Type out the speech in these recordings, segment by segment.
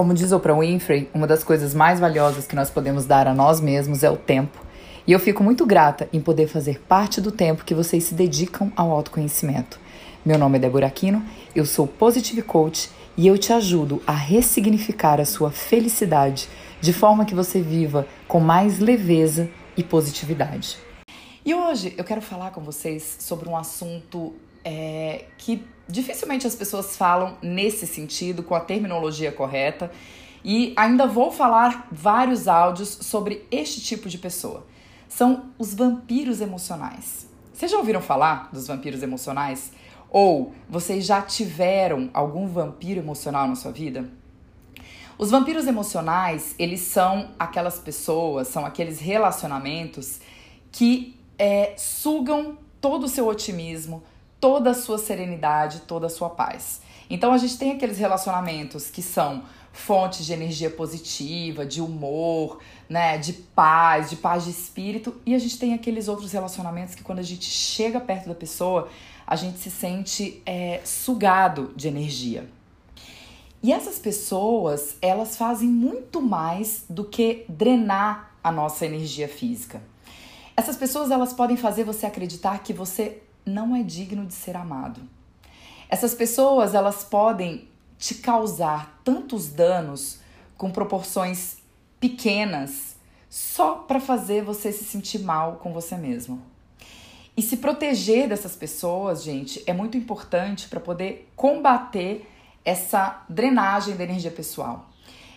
Como diz Oprah Winfrey, uma das coisas mais valiosas que nós podemos dar a nós mesmos é o tempo. E eu fico muito grata em poder fazer parte do tempo que vocês se dedicam ao autoconhecimento. Meu nome é Débora Aquino, eu sou Positive Coach e eu te ajudo a ressignificar a sua felicidade de forma que você viva com mais leveza e positividade. E hoje eu quero falar com vocês sobre um assunto é, que dificilmente as pessoas falam nesse sentido, com a terminologia correta, e ainda vou falar vários áudios sobre este tipo de pessoa. São os vampiros emocionais. Vocês já ouviram falar dos vampiros emocionais? Ou vocês já tiveram algum vampiro emocional na sua vida? Os vampiros emocionais, eles são aquelas pessoas, são aqueles relacionamentos que é, sugam todo o seu otimismo, toda a sua serenidade, toda a sua paz. Então a gente tem aqueles relacionamentos que são fontes de energia positiva, de humor, né, de paz, de paz de espírito, e a gente tem aqueles outros relacionamentos que quando a gente chega perto da pessoa, a gente se sente é, sugado de energia. E essas pessoas, elas fazem muito mais do que drenar a nossa energia física. Essas pessoas, elas podem fazer você acreditar que você não é digno de ser amado. Essas pessoas, elas podem te causar tantos danos com proporções pequenas só para fazer você se sentir mal com você mesmo. E se proteger dessas pessoas, gente, é muito importante para poder combater essa drenagem da energia pessoal.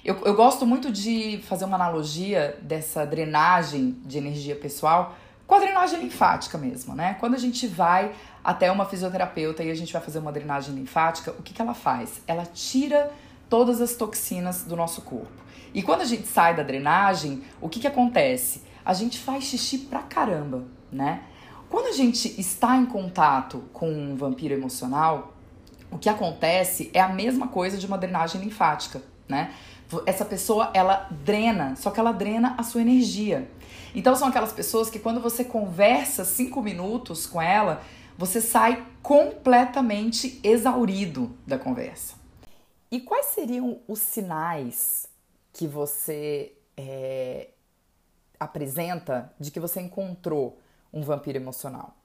Eu, eu gosto muito de fazer uma analogia dessa drenagem de energia pessoal com a drenagem linfática mesmo, né? Quando a gente vai até uma fisioterapeuta e a gente vai fazer uma drenagem linfática, o que, que ela faz? Ela tira todas as toxinas do nosso corpo. E quando a gente sai da drenagem, o que, que acontece? A gente faz xixi pra caramba, né? Quando a gente está em contato com um vampiro emocional, o que acontece é a mesma coisa de uma drenagem linfática, né? Essa pessoa, ela drena, só que ela drena a sua energia. Então são aquelas pessoas que quando você conversa cinco minutos com ela, você sai completamente exaurido da conversa. E quais seriam os sinais que você é, apresenta de que você encontrou um vampiro emocional?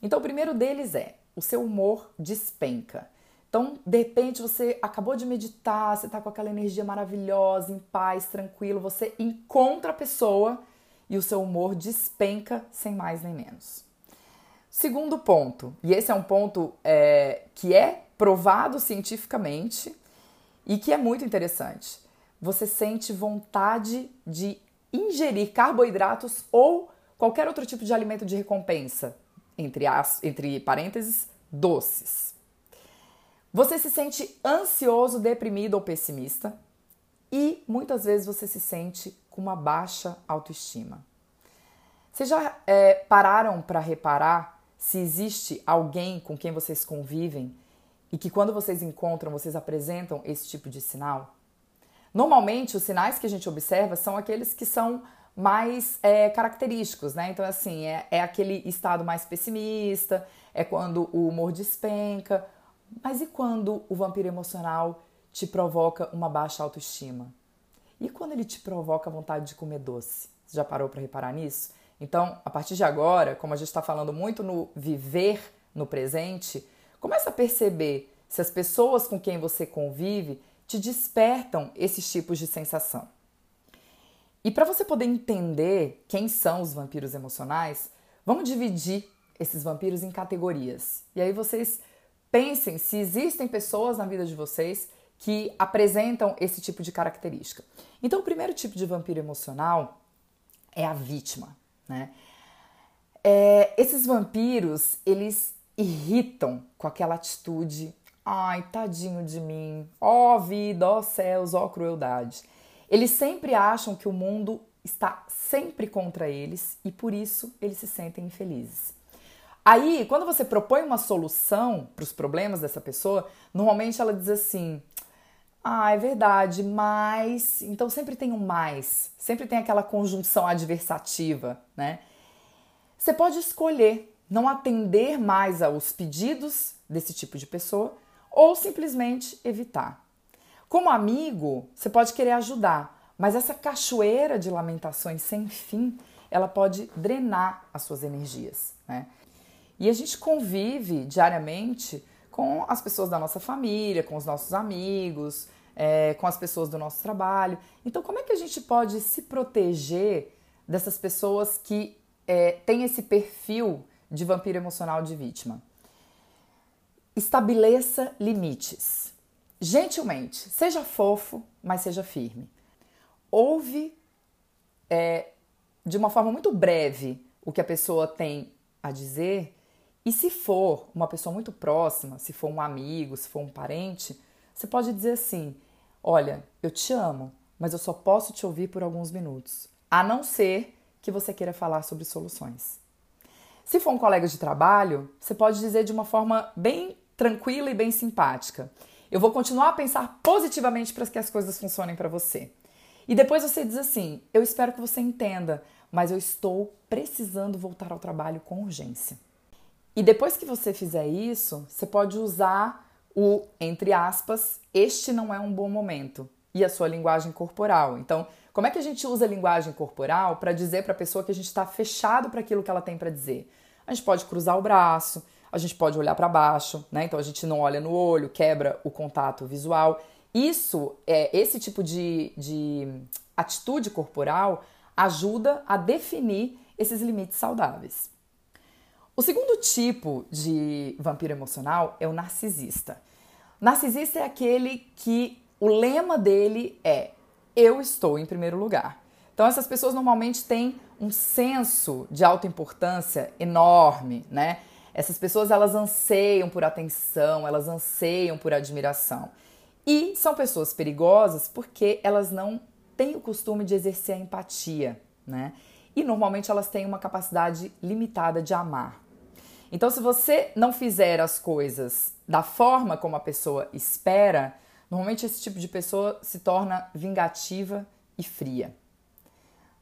Então, o primeiro deles é o seu humor despenca. Então, de repente, você acabou de meditar, você está com aquela energia maravilhosa, em paz, tranquilo, você encontra a pessoa e o seu humor despenca sem mais nem menos. Segundo ponto, e esse é um ponto é, que é provado cientificamente e que é muito interessante. Você sente vontade de ingerir carboidratos ou qualquer outro tipo de alimento de recompensa, entre, as, entre parênteses, doces. Você se sente ansioso, deprimido ou pessimista e muitas vezes você se sente com uma baixa autoestima. Vocês já é, pararam para reparar se existe alguém com quem vocês convivem e que quando vocês encontram, vocês apresentam esse tipo de sinal? Normalmente, os sinais que a gente observa são aqueles que são mais é, característicos, né? Então, assim, é, é aquele estado mais pessimista, é quando o humor despenca. Mas e quando o vampiro emocional te provoca uma baixa autoestima? E quando ele te provoca vontade de comer doce? Você já parou para reparar nisso? Então, a partir de agora, como a gente está falando muito no viver no presente, comece a perceber se as pessoas com quem você convive te despertam esses tipos de sensação. E para você poder entender quem são os vampiros emocionais, vamos dividir esses vampiros em categorias. E aí vocês pensem se existem pessoas na vida de vocês que apresentam esse tipo de característica. Então, o primeiro tipo de vampiro emocional é a vítima, né? É, esses vampiros, eles irritam com aquela atitude, ai, tadinho de mim, ó vida, ó céus, ó crueldade. Eles sempre acham que o mundo está sempre contra eles e por isso eles se sentem infelizes. Aí, quando você propõe uma solução para os problemas dessa pessoa, normalmente ela diz assim: ah, é verdade, mas. Então sempre tem um mais, sempre tem aquela conjunção adversativa, né? Você pode escolher não atender mais aos pedidos desse tipo de pessoa ou simplesmente evitar. Como amigo, você pode querer ajudar, mas essa cachoeira de lamentações sem fim, ela pode drenar as suas energias, né? E a gente convive diariamente com as pessoas da nossa família, com os nossos amigos, é, com as pessoas do nosso trabalho. Então, como é que a gente pode se proteger dessas pessoas que é, têm esse perfil de vampiro emocional de vítima? Estabeleça limites. Gentilmente, seja fofo, mas seja firme. Ouve é, de uma forma muito breve o que a pessoa tem a dizer. E se for uma pessoa muito próxima, se for um amigo, se for um parente, você pode dizer assim: Olha, eu te amo, mas eu só posso te ouvir por alguns minutos, a não ser que você queira falar sobre soluções. Se for um colega de trabalho, você pode dizer de uma forma bem tranquila e bem simpática: Eu vou continuar a pensar positivamente para que as coisas funcionem para você. E depois você diz assim: Eu espero que você entenda, mas eu estou precisando voltar ao trabalho com urgência. E depois que você fizer isso, você pode usar o, entre aspas, este não é um bom momento e a sua linguagem corporal. Então, como é que a gente usa a linguagem corporal para dizer para a pessoa que a gente está fechado para aquilo que ela tem para dizer? A gente pode cruzar o braço, a gente pode olhar para baixo, né? Então a gente não olha no olho, quebra o contato visual. Isso, é, esse tipo de, de atitude corporal ajuda a definir esses limites saudáveis. O segundo tipo de vampiro emocional é o narcisista. Narcisista é aquele que o lema dele é eu estou em primeiro lugar. Então essas pessoas normalmente têm um senso de autoimportância enorme, né? Essas pessoas elas anseiam por atenção, elas anseiam por admiração. E são pessoas perigosas porque elas não têm o costume de exercer a empatia, né? E normalmente elas têm uma capacidade limitada de amar. Então, se você não fizer as coisas da forma como a pessoa espera, normalmente esse tipo de pessoa se torna vingativa e fria.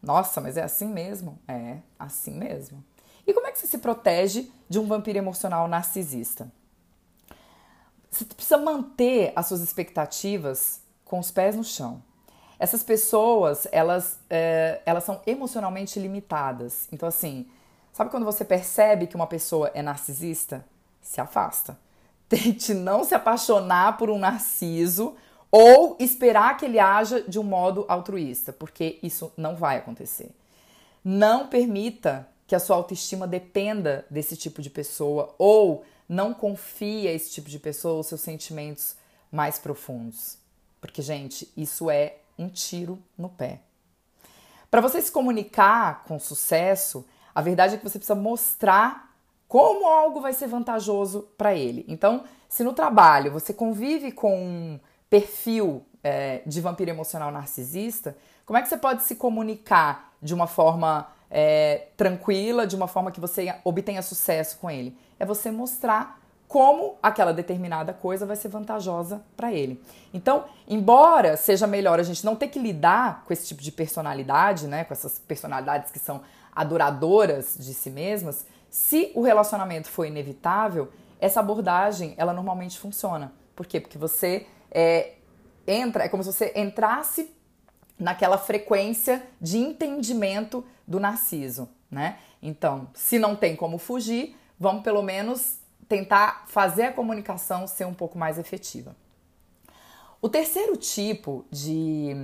Nossa, mas é assim mesmo? É, assim mesmo. E como é que você se protege de um vampiro emocional narcisista? Você precisa manter as suas expectativas com os pés no chão. Essas pessoas, elas, é, elas são emocionalmente limitadas. Então, assim, Sabe quando você percebe que uma pessoa é narcisista? Se afasta. Tente não se apaixonar por um narciso ou esperar que ele haja de um modo altruísta, porque isso não vai acontecer. Não permita que a sua autoestima dependa desse tipo de pessoa ou não confie a esse tipo de pessoa os seus sentimentos mais profundos. Porque, gente, isso é um tiro no pé. Para você se comunicar com sucesso, a verdade é que você precisa mostrar como algo vai ser vantajoso para ele. Então, se no trabalho você convive com um perfil é, de vampiro emocional narcisista, como é que você pode se comunicar de uma forma é, tranquila, de uma forma que você obtenha sucesso com ele? É você mostrar como aquela determinada coisa vai ser vantajosa para ele. Então, embora seja melhor a gente não ter que lidar com esse tipo de personalidade, né, com essas personalidades que são adoradoras de si mesmas, se o relacionamento for inevitável, essa abordagem ela normalmente funciona. Por quê? Porque você é, entra, é como se você entrasse naquela frequência de entendimento do narciso, né? Então, se não tem como fugir, vamos pelo menos tentar fazer a comunicação ser um pouco mais efetiva. O terceiro tipo de,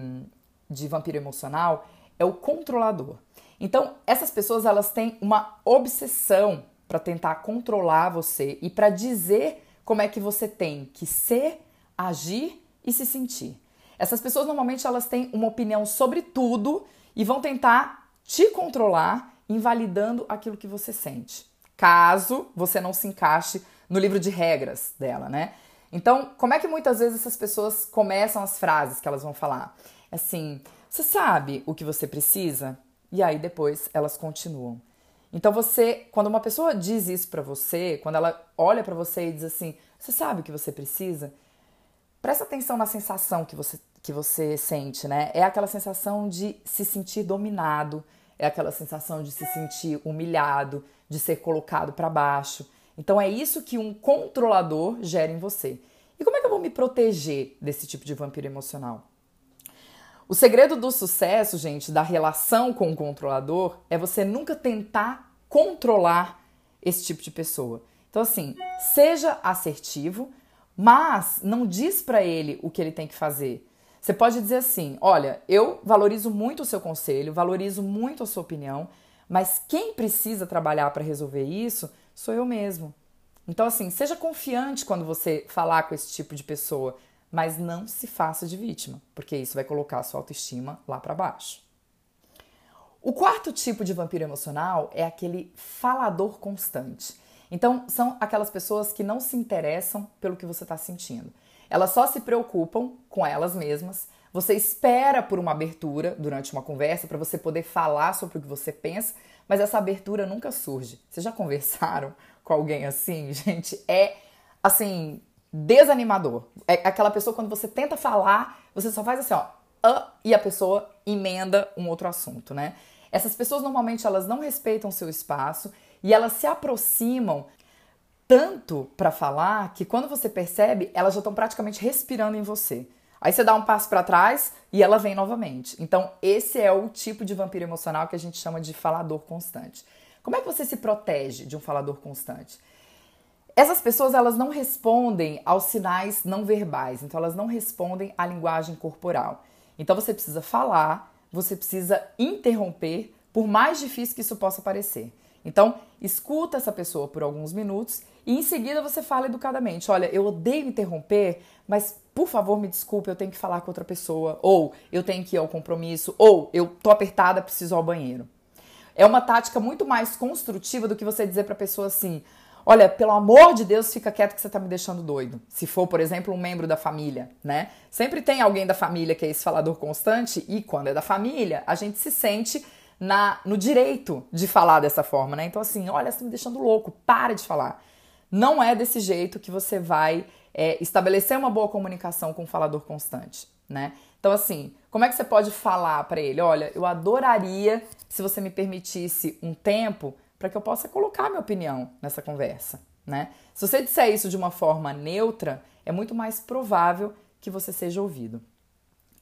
de vampiro emocional é o controlador. Então, essas pessoas elas têm uma obsessão para tentar controlar você e para dizer como é que você tem que ser, agir e se sentir. Essas pessoas normalmente elas têm uma opinião sobre tudo e vão tentar te controlar, invalidando aquilo que você sente. Caso você não se encaixe no livro de regras dela, né? Então, como é que muitas vezes essas pessoas começam as frases que elas vão falar? Assim, você sabe o que você precisa? E aí depois elas continuam. Então você, quando uma pessoa diz isso para você, quando ela olha para você e diz assim, você sabe o que você precisa? Presta atenção na sensação que você que você sente, né? É aquela sensação de se sentir dominado, é aquela sensação de se sentir humilhado, de ser colocado para baixo. Então é isso que um controlador gera em você. E como é que eu vou me proteger desse tipo de vampiro emocional? O segredo do sucesso, gente, da relação com o controlador é você nunca tentar controlar esse tipo de pessoa. Então, assim, seja assertivo, mas não diz para ele o que ele tem que fazer. Você pode dizer assim: olha, eu valorizo muito o seu conselho, valorizo muito a sua opinião, mas quem precisa trabalhar para resolver isso sou eu mesmo. Então, assim, seja confiante quando você falar com esse tipo de pessoa, mas não se faça de vítima, porque isso vai colocar a sua autoestima lá para baixo. O quarto tipo de vampiro emocional é aquele falador constante. Então, são aquelas pessoas que não se interessam pelo que você está sentindo. Elas só se preocupam com elas mesmas. Você espera por uma abertura durante uma conversa para você poder falar sobre o que você pensa, mas essa abertura nunca surge. Vocês já conversaram com alguém assim, gente, é assim, desanimador. É aquela pessoa quando você tenta falar, você só faz assim, ó, e a pessoa emenda um outro assunto, né? Essas pessoas normalmente elas não respeitam seu espaço e elas se aproximam tanto para falar que quando você percebe, elas já estão praticamente respirando em você. Aí você dá um passo para trás e ela vem novamente. Então, esse é o tipo de vampiro emocional que a gente chama de falador constante. Como é que você se protege de um falador constante? Essas pessoas elas não respondem aos sinais não verbais, então elas não respondem à linguagem corporal. Então você precisa falar, você precisa interromper, por mais difícil que isso possa parecer. Então, escuta essa pessoa por alguns minutos e em seguida você fala educadamente: Olha, eu odeio interromper, mas por favor me desculpe, eu tenho que falar com outra pessoa, ou eu tenho que ir ao compromisso, ou eu tô apertada, preciso ir ao banheiro. É uma tática muito mais construtiva do que você dizer para a pessoa assim: Olha, pelo amor de Deus, fica quieto que você tá me deixando doido. Se for, por exemplo, um membro da família, né? Sempre tem alguém da família que é esse falador constante, e quando é da família, a gente se sente na no direito de falar dessa forma, né? Então, assim, olha, você tá me deixando louco, para de falar. Não é desse jeito que você vai é, estabelecer uma boa comunicação com o falador constante, né? Então, assim, como é que você pode falar para ele? Olha, eu adoraria se você me permitisse um tempo para que eu possa colocar minha opinião nessa conversa, né? Se você disser isso de uma forma neutra, é muito mais provável que você seja ouvido.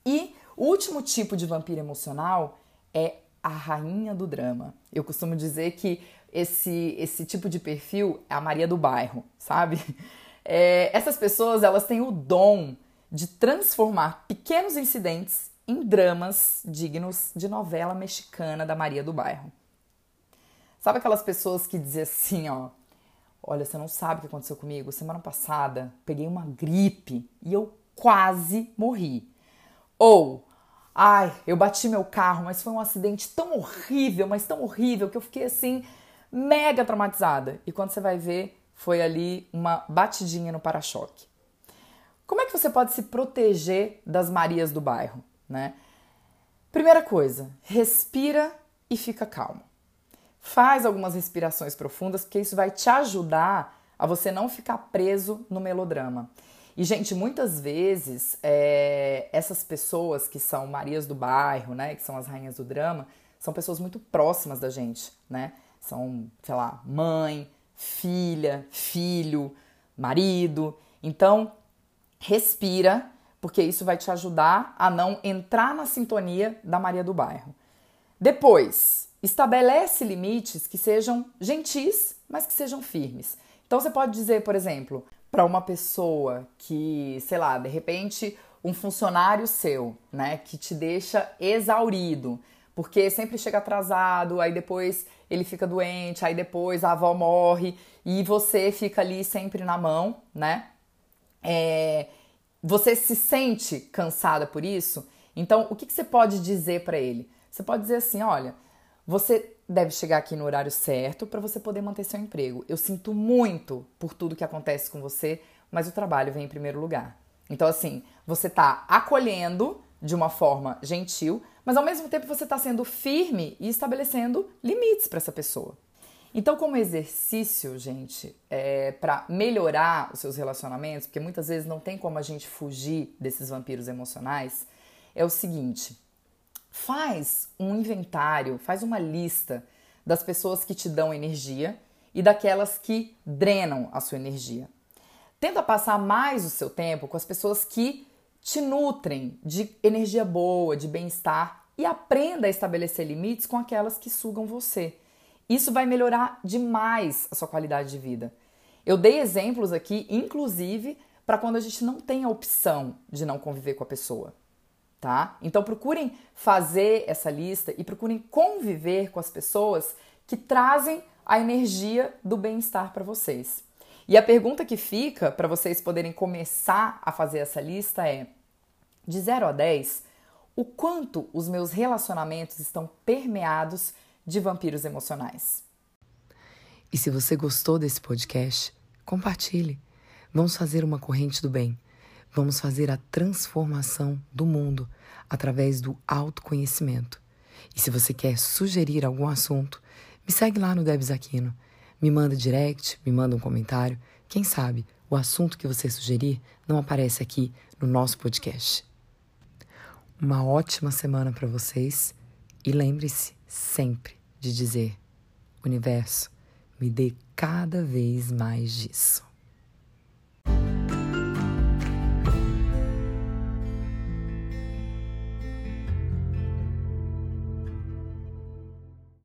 E o último tipo de vampiro emocional é a rainha do drama. Eu costumo dizer que esse, esse tipo de perfil é a Maria do bairro, sabe? É, essas pessoas elas têm o dom de transformar pequenos incidentes em dramas dignos de novela mexicana da Maria do Bairro. Sabe aquelas pessoas que dizem assim, ó, olha, você não sabe o que aconteceu comigo? Semana passada peguei uma gripe e eu quase morri. Ou, ai, eu bati meu carro, mas foi um acidente tão horrível, mas tão horrível que eu fiquei assim mega traumatizada. E quando você vai ver, foi ali uma batidinha no para-choque. Como é que você pode se proteger das Marias do bairro, né? Primeira coisa, respira e fica calmo. Faz algumas respirações profundas, porque isso vai te ajudar a você não ficar preso no melodrama. E, gente, muitas vezes é, essas pessoas que são Marias do bairro, né, que são as rainhas do drama, são pessoas muito próximas da gente, né? São, sei lá, mãe, filha, filho, marido. Então, respira, porque isso vai te ajudar a não entrar na sintonia da Maria do Bairro. Depois, estabelece limites que sejam gentis, mas que sejam firmes. Então você pode dizer, por exemplo, para uma pessoa que, sei lá, de repente um funcionário seu, né, que te deixa exaurido, porque sempre chega atrasado, aí depois ele fica doente, aí depois a avó morre e você fica ali sempre na mão, né? É, você se sente cansada por isso? Então, o que, que você pode dizer para ele? Você pode dizer assim: olha, você deve chegar aqui no horário certo para você poder manter seu emprego. Eu sinto muito por tudo que acontece com você, mas o trabalho vem em primeiro lugar. Então, assim, você está acolhendo de uma forma gentil, mas ao mesmo tempo você está sendo firme e estabelecendo limites para essa pessoa. Então, como exercício, gente, é, para melhorar os seus relacionamentos, porque muitas vezes não tem como a gente fugir desses vampiros emocionais, é o seguinte: faz um inventário, faz uma lista das pessoas que te dão energia e daquelas que drenam a sua energia. Tenta passar mais o seu tempo com as pessoas que te nutrem de energia boa, de bem-estar e aprenda a estabelecer limites com aquelas que sugam você. Isso vai melhorar demais a sua qualidade de vida. Eu dei exemplos aqui, inclusive, para quando a gente não tem a opção de não conviver com a pessoa, tá? Então procurem fazer essa lista e procurem conviver com as pessoas que trazem a energia do bem-estar para vocês. E a pergunta que fica para vocês poderem começar a fazer essa lista é: de 0 a 10, o quanto os meus relacionamentos estão permeados de vampiros emocionais? E se você gostou desse podcast, compartilhe. Vamos fazer uma corrente do bem. Vamos fazer a transformação do mundo através do autoconhecimento. E se você quer sugerir algum assunto, me segue lá no Debs Aquino. Me manda direct, me manda um comentário. Quem sabe o assunto que você sugerir não aparece aqui no nosso podcast. Uma ótima semana para vocês e lembre-se sempre de dizer: Universo, me dê cada vez mais disso.